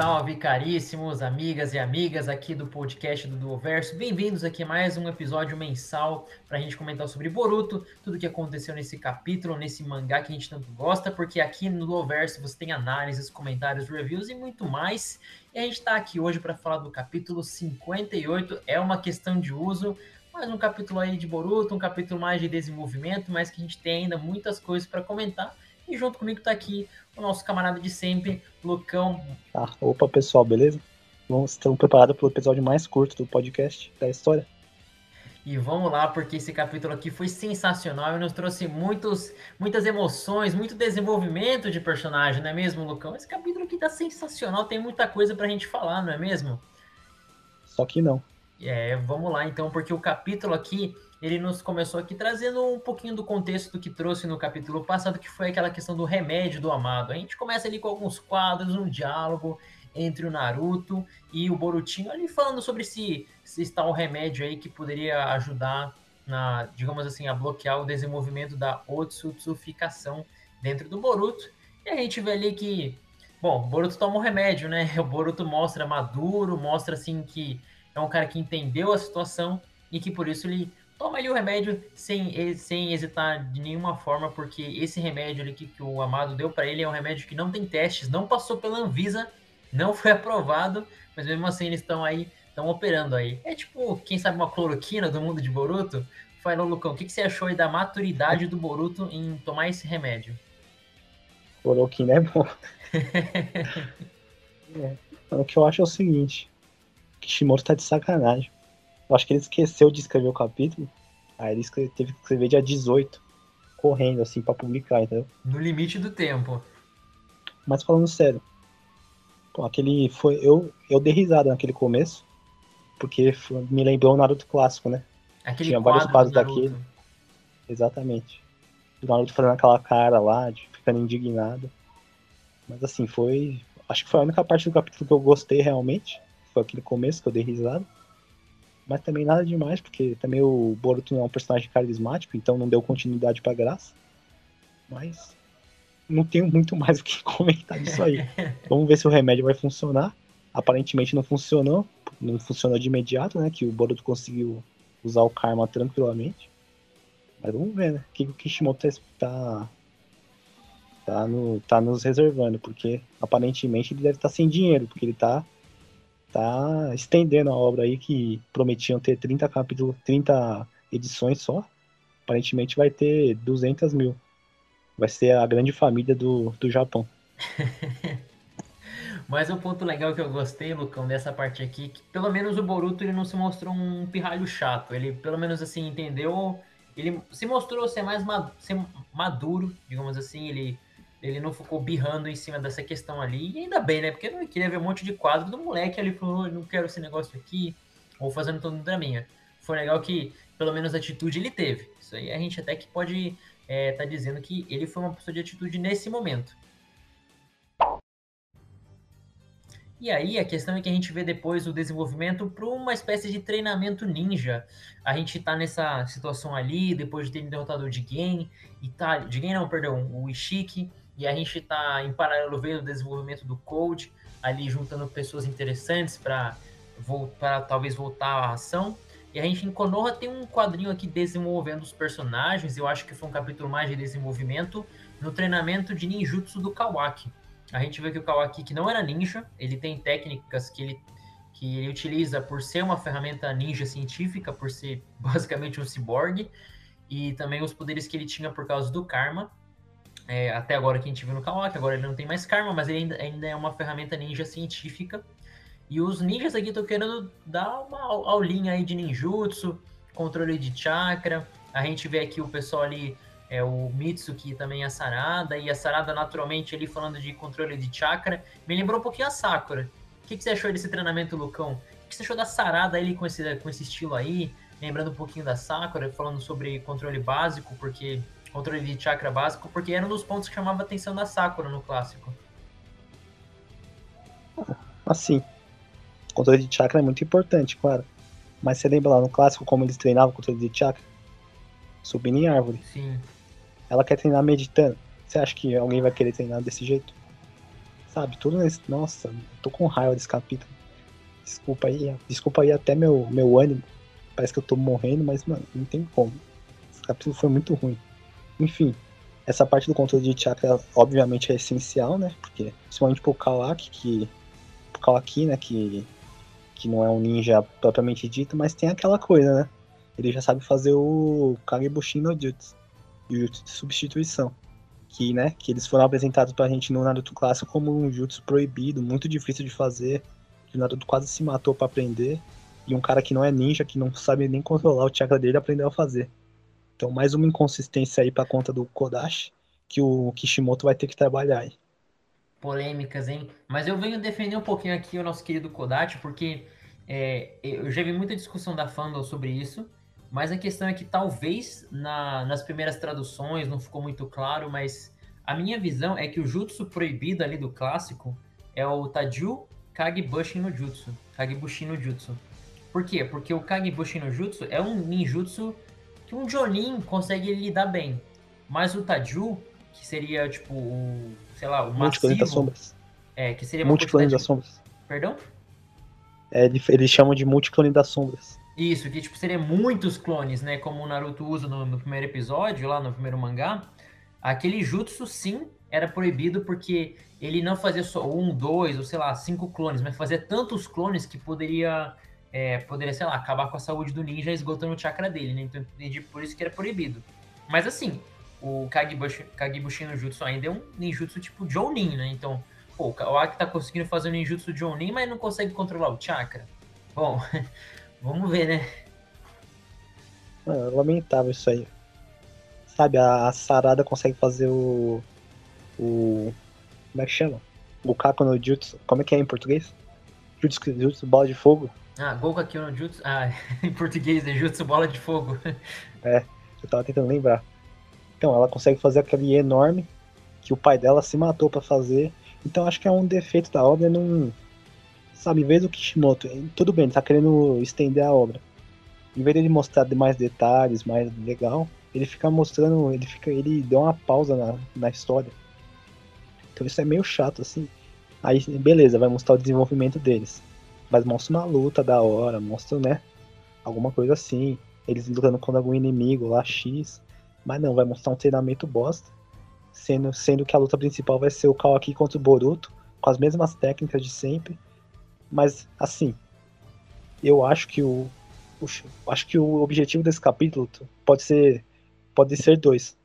salve, caríssimos amigas e amigas aqui do podcast do Duoverso. Bem-vindos aqui a mais um episódio mensal para a gente comentar sobre Boruto, tudo que aconteceu nesse capítulo, nesse mangá que a gente tanto gosta, porque aqui no Duoverso você tem análises, comentários, reviews e muito mais. E a gente está aqui hoje para falar do capítulo 58, é uma questão de uso, mais um capítulo aí de Boruto, um capítulo mais de desenvolvimento, mas que a gente tem ainda muitas coisas para comentar. E junto comigo está aqui o nosso camarada de sempre, Lucão. Ah, opa, pessoal, beleza? Vamos, estamos preparados para o episódio mais curto do podcast da história. E vamos lá, porque esse capítulo aqui foi sensacional e nos trouxe muitos, muitas emoções, muito desenvolvimento de personagem, não é mesmo, Lucão? Esse capítulo aqui tá sensacional, tem muita coisa pra gente falar, não é mesmo? Só que não. É, vamos lá então, porque o capítulo aqui, ele nos começou aqui trazendo um pouquinho do contexto que trouxe no capítulo passado, que foi aquela questão do remédio do amado. A gente começa ali com alguns quadros, um diálogo entre o Naruto e o Borutinho ali falando sobre se, se está um remédio aí que poderia ajudar na, digamos assim, a bloquear o desenvolvimento da otsutsuficação dentro do Boruto. E a gente vê ali que, bom, o Boruto toma um remédio, né? O Boruto mostra maduro, mostra assim que é um cara que entendeu a situação e que por isso ele toma ali o remédio sem, sem hesitar de nenhuma forma, porque esse remédio ali que, que o Amado deu para ele é um remédio que não tem testes, não passou pela Anvisa, não foi aprovado, mas mesmo assim eles estão aí, estão operando aí. É tipo, quem sabe uma cloroquina do mundo de Boruto? Falou, Lucão, o que, que você achou aí da maturidade do Boruto em tomar esse remédio? Cloroquina é bom. é. O que eu acho é o seguinte, Kishimoto tá de sacanagem. Eu acho que ele esqueceu de escrever o capítulo. Aí ele teve que escrever dia 18, correndo, assim, pra publicar, entendeu? No limite do tempo. Mas falando sério, pô, aquele foi. Eu, eu dei risada naquele começo, porque foi, me lembrou o Naruto clássico, né? Aquele Tinha vários quadros daquele. Exatamente. O Naruto fazendo aquela cara lá, de ficando indignado. Mas assim, foi. Acho que foi a única parte do capítulo que eu gostei realmente foi aquele começo que eu dei risada. Mas também nada demais, porque também o Boruto não é um personagem carismático, então não deu continuidade pra graça. Mas não tenho muito mais o que comentar disso aí. Vamos ver se o remédio vai funcionar. Aparentemente não funcionou, não funcionou de imediato, né? Que o Boruto conseguiu usar o karma tranquilamente. Mas vamos ver, né? O que o Kishimoto tá, tá, no, tá nos reservando, porque aparentemente ele deve estar tá sem dinheiro, porque ele tá tá estendendo a obra aí que prometiam ter 30 capítulos, 30 edições só. Aparentemente vai ter 200 mil. Vai ser a grande família do, do Japão. Mas um ponto legal que eu gostei, Lucão, dessa parte aqui, que pelo menos o Boruto ele não se mostrou um pirralho chato. Ele pelo menos assim entendeu, ele se mostrou ser mais maduro, digamos assim, ele ele não ficou birrando em cima dessa questão ali. E ainda bem, né? Porque eu não queria ver um monte de quadro do moleque ali falou, não quero esse negócio aqui, ou fazendo tudo da minha. Foi legal que, pelo menos, atitude ele teve. Isso aí a gente até que pode é, tá dizendo que ele foi uma pessoa de atitude nesse momento. E aí a questão é que a gente vê depois o desenvolvimento para uma espécie de treinamento ninja. A gente tá nessa situação ali, depois de ter derrotado o Jigen, e tá, Jigen não, perdão, o Ishiki, e a gente está em paralelo vendo o desenvolvimento do Code, ali juntando pessoas interessantes para talvez voltar à ação. E a gente em Konoha tem um quadrinho aqui desenvolvendo os personagens, eu acho que foi um capítulo mais de desenvolvimento no treinamento de ninjutsu do Kawaki. A gente vê que o Kawaki, que não era ninja, ele tem técnicas que ele, que ele utiliza por ser uma ferramenta ninja científica, por ser basicamente um ciborgue, e também os poderes que ele tinha por causa do karma é, até agora que a gente viu no Kawaki, agora ele não tem mais karma, mas ele ainda, ainda é uma ferramenta ninja científica. E os ninjas aqui estão querendo dar uma aulinha aí de ninjutsu, controle de chakra. A gente vê aqui o pessoal ali, é, o Mitsuki também a Sarada, e a Sarada naturalmente ali falando de controle de chakra. Me lembrou um pouquinho a Sakura. O que, que você achou desse treinamento, Lucão? O que você achou da Sarada ali com esse, com esse estilo aí? Lembrando um pouquinho da Sakura, falando sobre controle básico, porque controle de chakra básico, porque era um dos pontos que chamava a atenção da Sakura no clássico. Assim, controle de chakra é muito importante, claro. Mas você lembra lá no clássico como eles treinavam controle de chakra? Subindo em árvore. Sim. Ela quer treinar meditando. Você acha que alguém vai querer treinar desse jeito? Sabe, tudo nesse. Nossa, tô com raiva desse capítulo. Desculpa aí, desculpa aí até meu, meu ânimo. Parece que eu tô morrendo, mas, mano, não tem como. Esse capítulo foi muito ruim. Enfim, essa parte do controle de chakra, obviamente, é essencial, né? Porque, principalmente pro Kawaki, que. Pro Kawaki, né? Que, que não é um ninja propriamente dito, mas tem aquela coisa, né? Ele já sabe fazer o Kagebushin no Jutsu. Jutsu de substituição. Que, né? Que eles foram apresentados pra gente no Naruto clássico como um Jutsu proibido, muito difícil de fazer. Que o Naruto quase se matou para aprender. E um cara que não é ninja, que não sabe nem controlar o chakra dele, aprendeu a fazer. Então, mais uma inconsistência aí pra conta do Kodashi, que o Kishimoto vai ter que trabalhar aí. Polêmicas, hein? Mas eu venho defender um pouquinho aqui o nosso querido Kodachi, porque é, eu já vi muita discussão da fandom sobre isso, mas a questão é que talvez na, nas primeiras traduções não ficou muito claro, mas a minha visão é que o jutsu proibido ali do clássico é o Taju Kagebushi no Jutsu. Kagebushi no Jutsu. Por quê? Porque o Kagebushi no Jutsu é um ninjutsu que um Jonin consegue lidar bem. Mas o Taju, que seria tipo o, sei lá, o massivo... das sombras. É, que seria Multiclone das sombras. Perdão? É, eles chamam de multiclone das sombras. Isso, que tipo, seria muitos clones, né? Como o Naruto usa no, no primeiro episódio, lá no primeiro mangá. Aquele jutsu, sim, era proibido porque ele não fazia só um, dois, ou sei lá, cinco clones, mas fazia tantos clones que poderia é, poderia, sei lá, acabar com a saúde do ninja esgotando o chakra dele, né? Então entendi por isso que era proibido. Mas assim, o Kagibushi no Jutsu ainda é um ninjutsu tipo Jounin, né? Então, pô, o Aki tá conseguindo fazer o ninjutsu Jounin, mas não consegue controlar o chakra. Bom, vamos ver, né? É lamentável isso aí. Sabe, a, a Sarada consegue fazer o. O. Como é que chama? O Kako no Jutsu. Como é que é em português? Jutsu, jutsu bola de fogo. Ah, Goku aqui no Jutsu. Ah, em português é Jutsu Bola de Fogo. É, eu tava tentando lembrar. Então, ela consegue fazer aquele enorme que o pai dela se matou para fazer. Então, acho que é um defeito da obra não. Sabe, em vez do Kishimoto, tudo bem, ele tá querendo estender a obra. Em vez de ele mostrar mais detalhes, mais legal, ele fica mostrando, ele fica, ele deu uma pausa na, na história. Então isso é meio chato, assim. Aí, beleza, vai mostrar o desenvolvimento deles. Mas mostra uma luta da hora, mostra, né? Alguma coisa assim. Eles lutando contra algum inimigo lá, X. Mas não, vai mostrar um treinamento bosta. Sendo, sendo que a luta principal vai ser o Kawaki contra o Boruto, com as mesmas técnicas de sempre. Mas, assim, eu acho que o, o acho que o objetivo desse capítulo pode ser pode ser dois.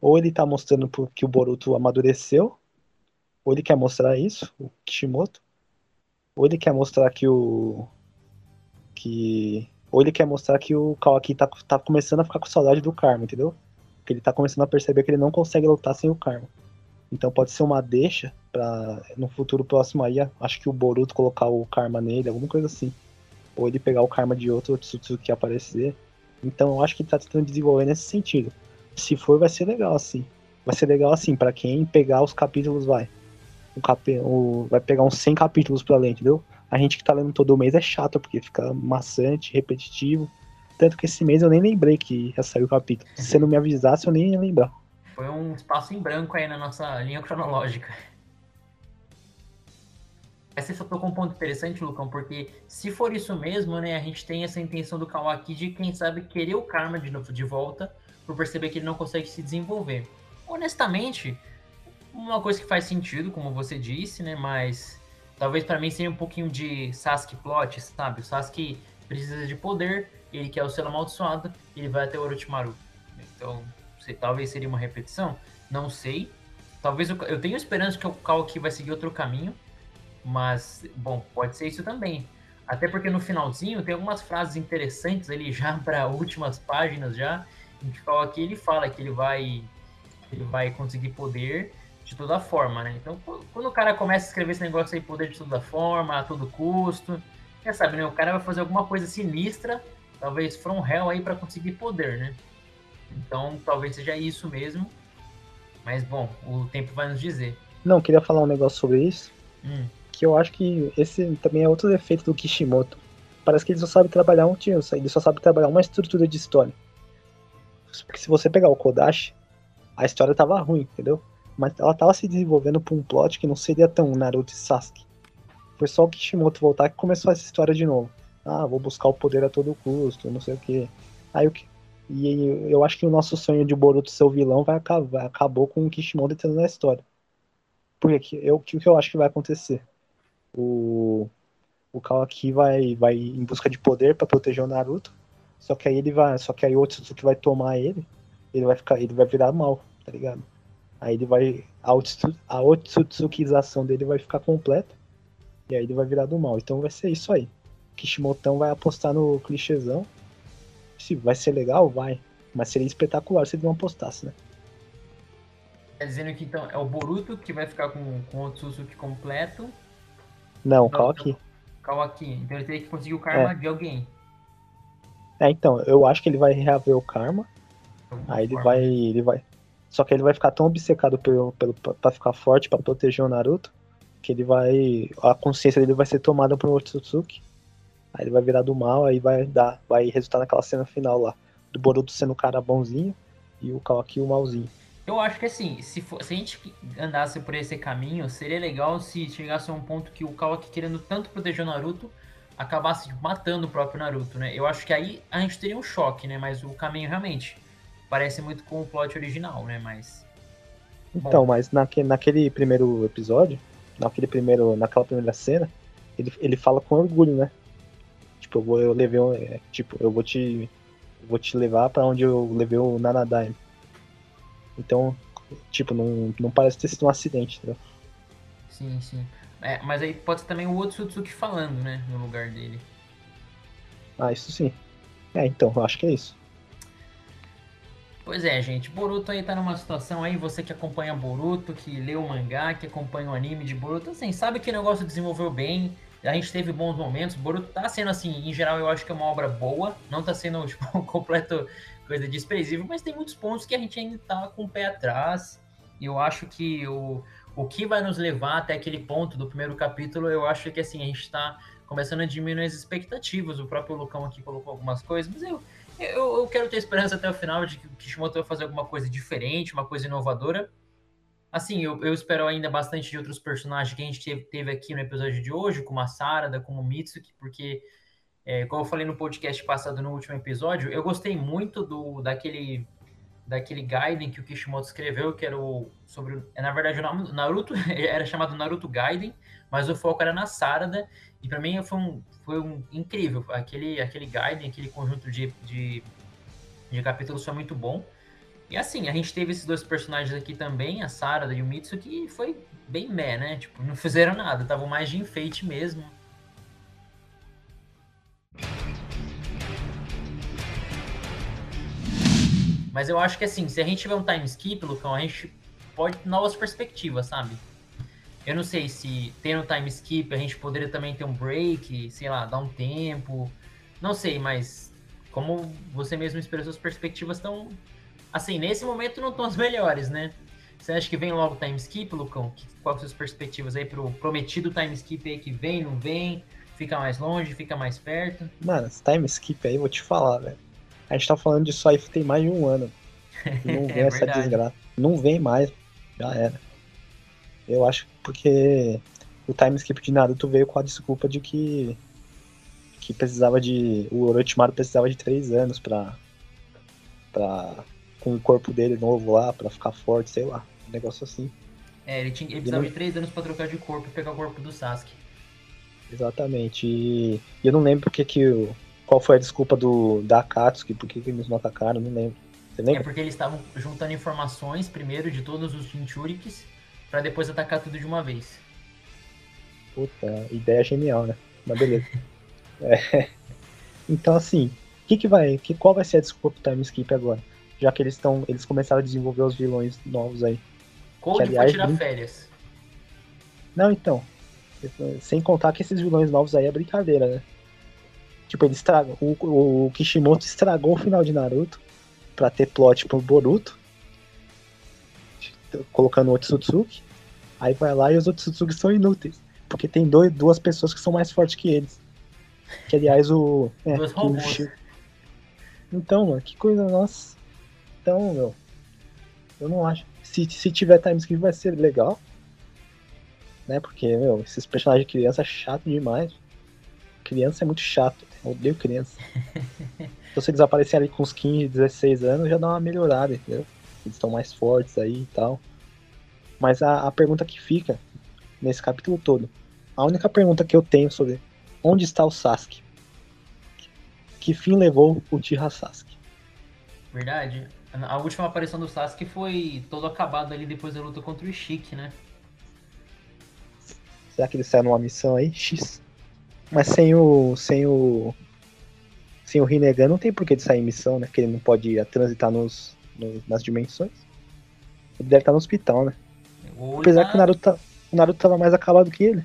Ou ele tá mostrando que o Boruto amadureceu, ou ele quer mostrar isso, o Kishimoto, ou ele quer mostrar que o. que. Ou ele quer mostrar que o Kawaki tá, tá começando a ficar com saudade do Karma, entendeu? Que ele tá começando a perceber que ele não consegue lutar sem o Karma. Então pode ser uma deixa para no futuro próximo aí, acho que o Boruto colocar o Karma nele, alguma coisa assim. Ou ele pegar o Karma de outro que aparecer. Então eu acho que ele tá tentando desenvolver nesse sentido. Se for, vai ser legal assim. Vai ser legal assim, para quem pegar os capítulos vai o cap... vai pegar uns 100 capítulos pra ler, entendeu? A gente que tá lendo todo mês é chato, porque fica maçante, repetitivo. Tanto que esse mês eu nem lembrei que ia sair o capítulo. Se você não me avisasse, eu nem ia lembrar. Foi um espaço em branco aí na nossa linha cronológica. Mas só tocou um ponto interessante, Lucão, porque se for isso mesmo, né, a gente tem essa intenção do Kawaki de, quem sabe, querer o Karma de novo de volta, por perceber que ele não consegue se desenvolver. Honestamente, uma coisa que faz sentido, como você disse, né? Mas talvez para mim seja um pouquinho de Sasuke plot, sabe? O Sasuke precisa de poder, ele quer o selo amaldiçoado, ele vai até o Orochimaru. Então, sei, talvez seria uma repetição, não sei. Talvez eu, eu tenho esperança que o Kalki vai seguir outro caminho, mas, bom, pode ser isso também. Até porque no finalzinho tem algumas frases interessantes ali já para últimas páginas já, em que o Kalki ele fala que ele vai ele vai conseguir poder de toda forma, né? Então, quando o cara começa a escrever esse negócio aí, poder de toda forma, a todo custo, quer sabe, né? O cara vai fazer alguma coisa sinistra, talvez from hell aí para conseguir poder, né? Então, talvez seja isso mesmo. Mas, bom, o tempo vai nos dizer. Não, queria falar um negócio sobre isso. Hum. Que eu acho que esse também é outro defeito do Kishimoto. Parece que ele só sabe trabalhar um tio, ele só sabe trabalhar uma estrutura de história. Porque se você pegar o Kodashi, a história tava ruim, entendeu? Mas ela tava se desenvolvendo pra um plot que não seria tão Naruto e Sasuke. Foi só o Kishimoto voltar que começou essa história de novo. Ah, vou buscar o poder a todo custo, não sei o que. Aí o que. E eu acho que o nosso sonho de Boruto ser o vilão vai acabar, acabou com o Kishimoto entrando na história. Porque eu, o que eu acho que vai acontecer? O, o Kawaki vai, vai em busca de poder para proteger o Naruto. Só que aí ele vai. Só que aí o Otsutsuki vai tomar ele. Ele vai ficar. Ele vai virar mal, tá ligado? Aí ele vai. A, Otsu, a Otsutsukização dele vai ficar completa. E aí ele vai virar do mal. Então vai ser isso aí. Kishimotão vai apostar no clichêzão. Se vai ser legal, vai. Mas seria espetacular se ele não apostasse, né? Tá dizendo que então é o Boruto que vai ficar com, com o Tsutsuki completo. Não, Kawaki. Kawaki. Então ele teria que conseguir o karma é. de alguém. É, então, eu acho que ele vai reaver o karma. Aí ele vai. Ele vai. Só que ele vai ficar tão obcecado pelo, pelo, pra ficar forte, para proteger o Naruto, que ele vai. A consciência dele vai ser tomada por Otsutsuki. Aí ele vai virar do mal, aí vai dar. Vai resultar naquela cena final lá. Do Boruto sendo o cara bonzinho e o Kawaki o malzinho. Eu acho que assim, se, for, se a gente andasse por esse caminho, seria legal se chegasse a um ponto que o Kawaki querendo tanto proteger o Naruto acabasse matando o próprio Naruto, né? Eu acho que aí a gente teria um choque, né? Mas o caminho realmente parece muito com o plot original, né? Mas. Então, Bom. mas naque, naquele primeiro episódio, naquele primeiro, naquela primeira cena, ele, ele fala com orgulho, né? Tipo, eu, vou, eu levei um, é, tipo, eu vou te vou te levar para onde eu levei o Nanadaime. Então, tipo, não, não parece ter sido um acidente, entendeu? Sim, sim. É, mas aí pode ser também o Otsutsuki falando, né? No lugar dele. Ah, isso sim. É, então, eu acho que é isso. Pois é, gente. Boruto aí tá numa situação aí, você que acompanha Boruto, que lê o mangá, que acompanha o anime de Boruto, assim, sabe que o negócio desenvolveu bem. A gente teve bons momentos. Boruto tá sendo, assim, em geral, eu acho que é uma obra boa. Não tá sendo, tipo, um completo coisa desprezível, mas tem muitos pontos que a gente ainda tá com o pé atrás. E eu acho que o, o que vai nos levar até aquele ponto do primeiro capítulo, eu acho que assim, a gente está começando a diminuir as expectativas. O próprio Lucão aqui colocou algumas coisas, mas eu, eu, eu quero ter esperança até o final de que o Kishimoto vai fazer alguma coisa diferente, uma coisa inovadora. Assim, eu, eu espero ainda bastante de outros personagens que a gente teve, aqui no episódio de hoje, como a Sarada, como o Mitsuki, porque, é, como eu falei no podcast passado, no último episódio, eu gostei muito do daquele daquele Gaiden que o Kishimoto escreveu, que era o sobre, é, na verdade o nome Naruto era chamado Naruto Gaiden, mas o foco era na Sarada, e para mim foi um, foi um incrível, aquele aquele Gaiden, aquele conjunto de, de, de capítulos foi muito bom. E assim, a gente teve esses dois personagens aqui também, a Sarada e o Mitsu, que foi bem meh, né? Tipo, não fizeram nada, estavam mais de enfeite mesmo. Mas eu acho que assim, se a gente tiver um time skip, Lucão, a gente pode ter novas perspectivas, sabe? Eu não sei se tendo um time skip a gente poderia também ter um break, sei lá, dar um tempo. Não sei, mas como você mesmo expressou, as perspectivas estão. Assim, nesse momento não estão as melhores, né? Você acha que vem logo o time skip, Lucão? Quais são as perspectivas aí pro prometido time skip aí que vem, não vem? Fica mais longe, fica mais perto? Mano, esse time skip aí, vou te falar, velho. A gente tá falando disso aí tem mais de um ano. Não vem é essa verdade. desgraça. Não vem mais. Já era. Eu acho porque o time skip de Naruto veio com a desculpa de que que precisava de o Orochimaru precisava de três anos pra para com o corpo dele novo lá para ficar forte, sei lá, um negócio assim. É, ele, tinha, ele precisava não... de três anos para trocar de corpo e pegar o corpo do Sasuke. Exatamente. E, e eu não lembro porque que o qual foi a desculpa do da Akatsuki, por que eles não atacaram, não lembro. Você lembra? É porque eles estavam juntando informações primeiro de todos os Jinchurikis para depois atacar tudo de uma vez. Puta, ideia genial, né? Mas beleza. é. Então assim, que que vai, que, qual vai ser a desculpa pro time skip agora? Já que eles estão, eles começaram a desenvolver os vilões novos aí. Cold que, aliás, foi tirar férias. Não, então. Sem contar que esses vilões novos aí é brincadeira, né? Tipo, ele estragou. O, o Kishimoto estragou o final de Naruto pra ter plot pro Boruto. Colocando o Otsutsuki. Aí vai lá e os Otsutsuki são inúteis. Porque tem dois, duas pessoas que são mais fortes que eles. Que aliás o. É, robôs. Então, mano, que coisa, nossa. Então, meu. Eu não acho. se, se tiver time skip vai ser legal. Né? Porque, meu, esses personagens de criança é chato demais. Criança é muito chato. Odeio criança. então se eles aparecerem ali com uns 15, 16 anos, já dá uma melhorada, entendeu? Eles estão mais fortes aí e tal. Mas a, a pergunta que fica nesse capítulo todo, a única pergunta que eu tenho sobre onde está o Sasuke? Que fim levou o Tira Sasuke? Verdade. A última aparição do Sasuke foi todo acabado ali depois da luta contra o Ishiki, né? Será que ele saiu numa missão aí? X. Mas sem o. sem o. Sem o Rinnegan não tem por que ele sair em missão, né? Que ele não pode transitar nos, nos, nas dimensões. Ele deve estar no hospital, né? Apesar tá... que o Naruto, tá, o Naruto tava mais acabado que ele.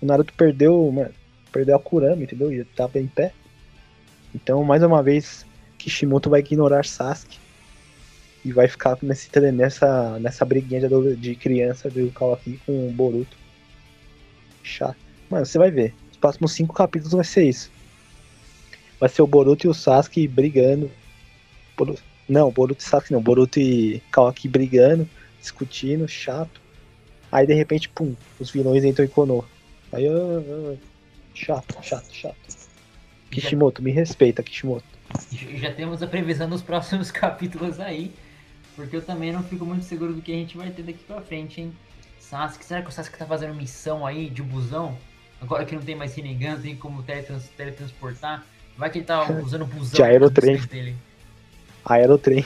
O Naruto perdeu, mano, perdeu a Kurama, entendeu? E tava em pé. Então, mais uma vez, Kishimoto vai ignorar Sasuke e vai ficar nesse, nessa, nessa briguinha de, de criança do Kawaki com o Boruto. Chato. Mano, você vai ver. Os próximos cinco capítulos vai ser isso. Vai ser o Boruto e o Sasuke brigando. Boruto, não, Boruto e Sasuke não. Boruto e Kawaki brigando, discutindo, chato. Aí de repente, pum, os vilões entram em Konoha. Aí, uh, chato, chato, chato. Kishimoto, me respeita, Kishimoto. Já temos a previsão dos próximos capítulos aí. Porque eu também não fico muito seguro do que a gente vai ter daqui pra frente, hein? Sasuke, será que o Sasuke tá fazendo missão aí de busão? Agora que não tem mais Rinnegan, tem como teletrans, teletransportar. Vai que ele tá usando busão de aerotrem. dele. Aerotrem.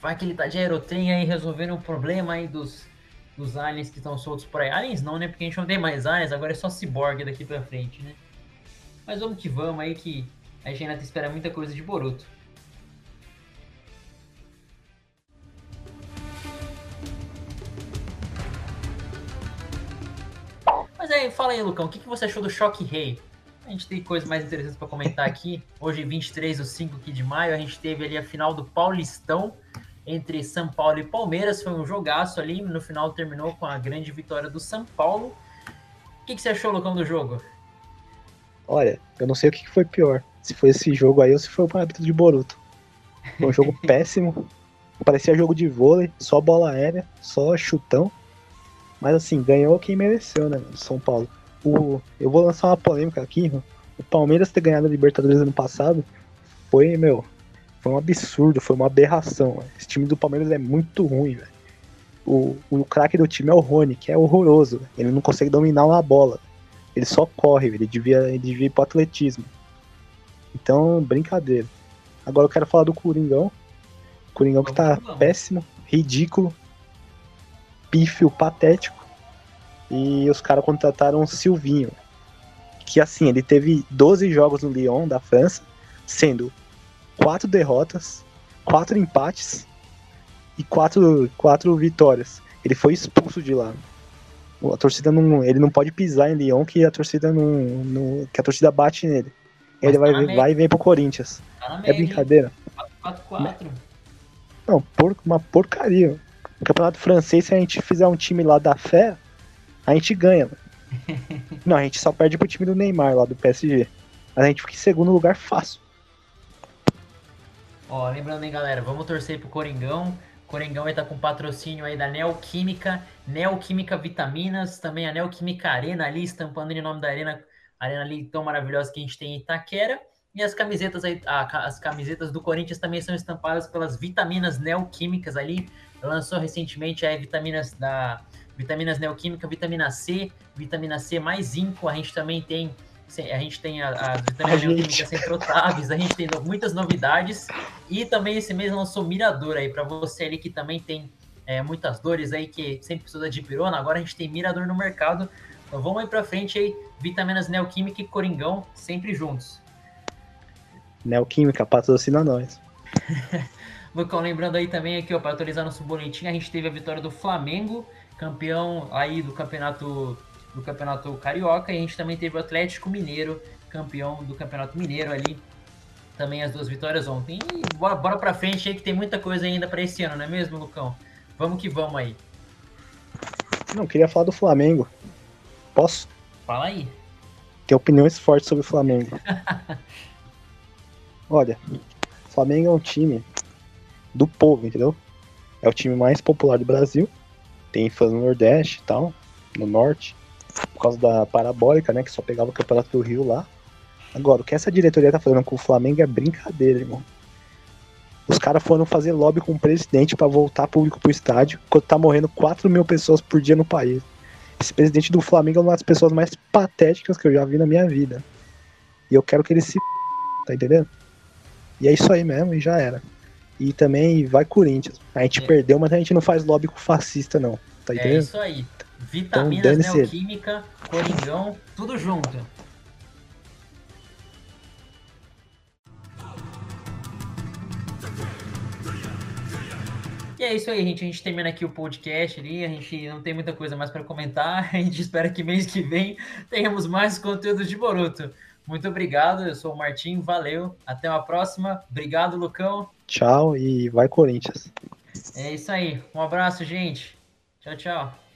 Vai que ele tá de aerotrem aí resolvendo o problema aí dos, dos aliens que estão soltos por aí. Aliens não, né? Porque a gente não tem mais aliens, agora é só cyborg daqui pra frente, né? Mas vamos que vamos aí que a gente ainda espera muita coisa de Boruto. Aí, fala aí, Lucão, o que, que você achou do Choque Rei? A gente tem coisas mais interessantes para comentar aqui. Hoje, 23 ou 5 aqui de maio, a gente teve ali a final do Paulistão entre São Paulo e Palmeiras. Foi um jogaço ali. No final terminou com a grande vitória do São Paulo. O que, que você achou, Lucão, do jogo? Olha, eu não sei o que foi pior. Se foi esse jogo aí ou se foi o árbitro de Boruto. Foi um jogo péssimo. Parecia jogo de vôlei, só bola aérea, só chutão. Mas assim, ganhou quem mereceu, né? São Paulo. O, eu vou lançar uma polêmica aqui. O Palmeiras ter ganhado a Libertadores ano passado foi, meu, foi um absurdo, foi uma aberração. Esse time do Palmeiras é muito ruim, velho. O, o craque do time é o Rony, que é horroroso. Ele não consegue dominar uma bola. Ele só corre, ele devia, ele devia ir pro atletismo. Então, brincadeira. Agora eu quero falar do Coringão. Coringão que tá péssimo, ridículo, pífio, patético. E os caras contrataram o Silvinho. Que assim, ele teve 12 jogos no Lyon da França, sendo quatro derrotas, quatro empates e quatro, quatro vitórias. Ele foi expulso de lá. A torcida não. Ele não pode pisar em Lyon que a torcida não. não que a torcida bate nele. Ele vai, tá vai e vem pro Corinthians. Tá é brincadeira. 4-4-4. Não, por, uma porcaria. O campeonato francês, se a gente fizer um time lá da fé, a gente ganha. Não, a gente só perde pro time do Neymar lá do PSG. Mas a gente fica em segundo lugar fácil. Ó, lembrando, hein, galera, vamos torcer pro Coringão. Coringão estar tá com patrocínio aí da Neoquímica, Neoquímica Vitaminas, também a Neoquímica Arena ali, estampando em nome da arena, arena ali tão maravilhosa que a gente tem em Itaquera. E as camisetas aí, as camisetas do Corinthians também são estampadas pelas vitaminas neoquímicas ali. Lançou recentemente aí vitaminas da vitaminas neoquímica, vitamina C, vitamina C mais zinco. A gente também tem a gente tem as vitaminas neoquímicas centrotáveis, a gente tem muitas novidades e também esse mês lançou Mirador aí para você ali que também tem é, muitas dores aí que sempre precisa de pirona. Agora a gente tem Mirador no mercado. Então vamos aí para frente aí, vitaminas neoquímica e Coringão sempre juntos. Neoquímica, patrocina nós. Lucão, lembrando aí também aqui, ó, para atualizar nosso boletim, a gente teve a vitória do Flamengo, campeão aí do campeonato do campeonato carioca, e a gente também teve o Atlético Mineiro, campeão do campeonato mineiro ali. Também as duas vitórias ontem. E bora, bora pra frente aí que tem muita coisa ainda para esse ano, não é mesmo, Lucão? Vamos que vamos aí. Não, queria falar do Flamengo. Posso? Fala aí. Tem opiniões fortes sobre o Flamengo. Olha, Flamengo é um time do povo, entendeu? é o time mais popular do Brasil. Tem fãs no Nordeste e tal, no Norte, por causa da parabólica, né? Que só pegava o campeonato do Rio lá. Agora, o que essa diretoria tá fazendo com o Flamengo é brincadeira, irmão. Os caras foram fazer lobby com o presidente para voltar público pro estádio, enquanto tá morrendo 4 mil pessoas por dia no país. Esse presidente do Flamengo é uma das pessoas mais patéticas que eu já vi na minha vida. E eu quero que ele se. Tá entendendo? E é isso aí mesmo, e já era. E também vai Corinthians. A gente é. perdeu, mas a gente não faz lobby com fascista, não. Tá é entendendo? É isso aí. Vitaminas, então, Neoquímica, Coringão, tudo junto. E é isso aí, gente. A gente termina aqui o podcast ali. A gente não tem muita coisa mais para comentar. A gente espera que mês que vem tenhamos mais conteúdo de Boruto. Muito obrigado. Eu sou o Martim. Valeu. Até uma próxima. Obrigado, Lucão. Tchau e vai Corinthians. É isso aí. Um abraço, gente. Tchau, tchau.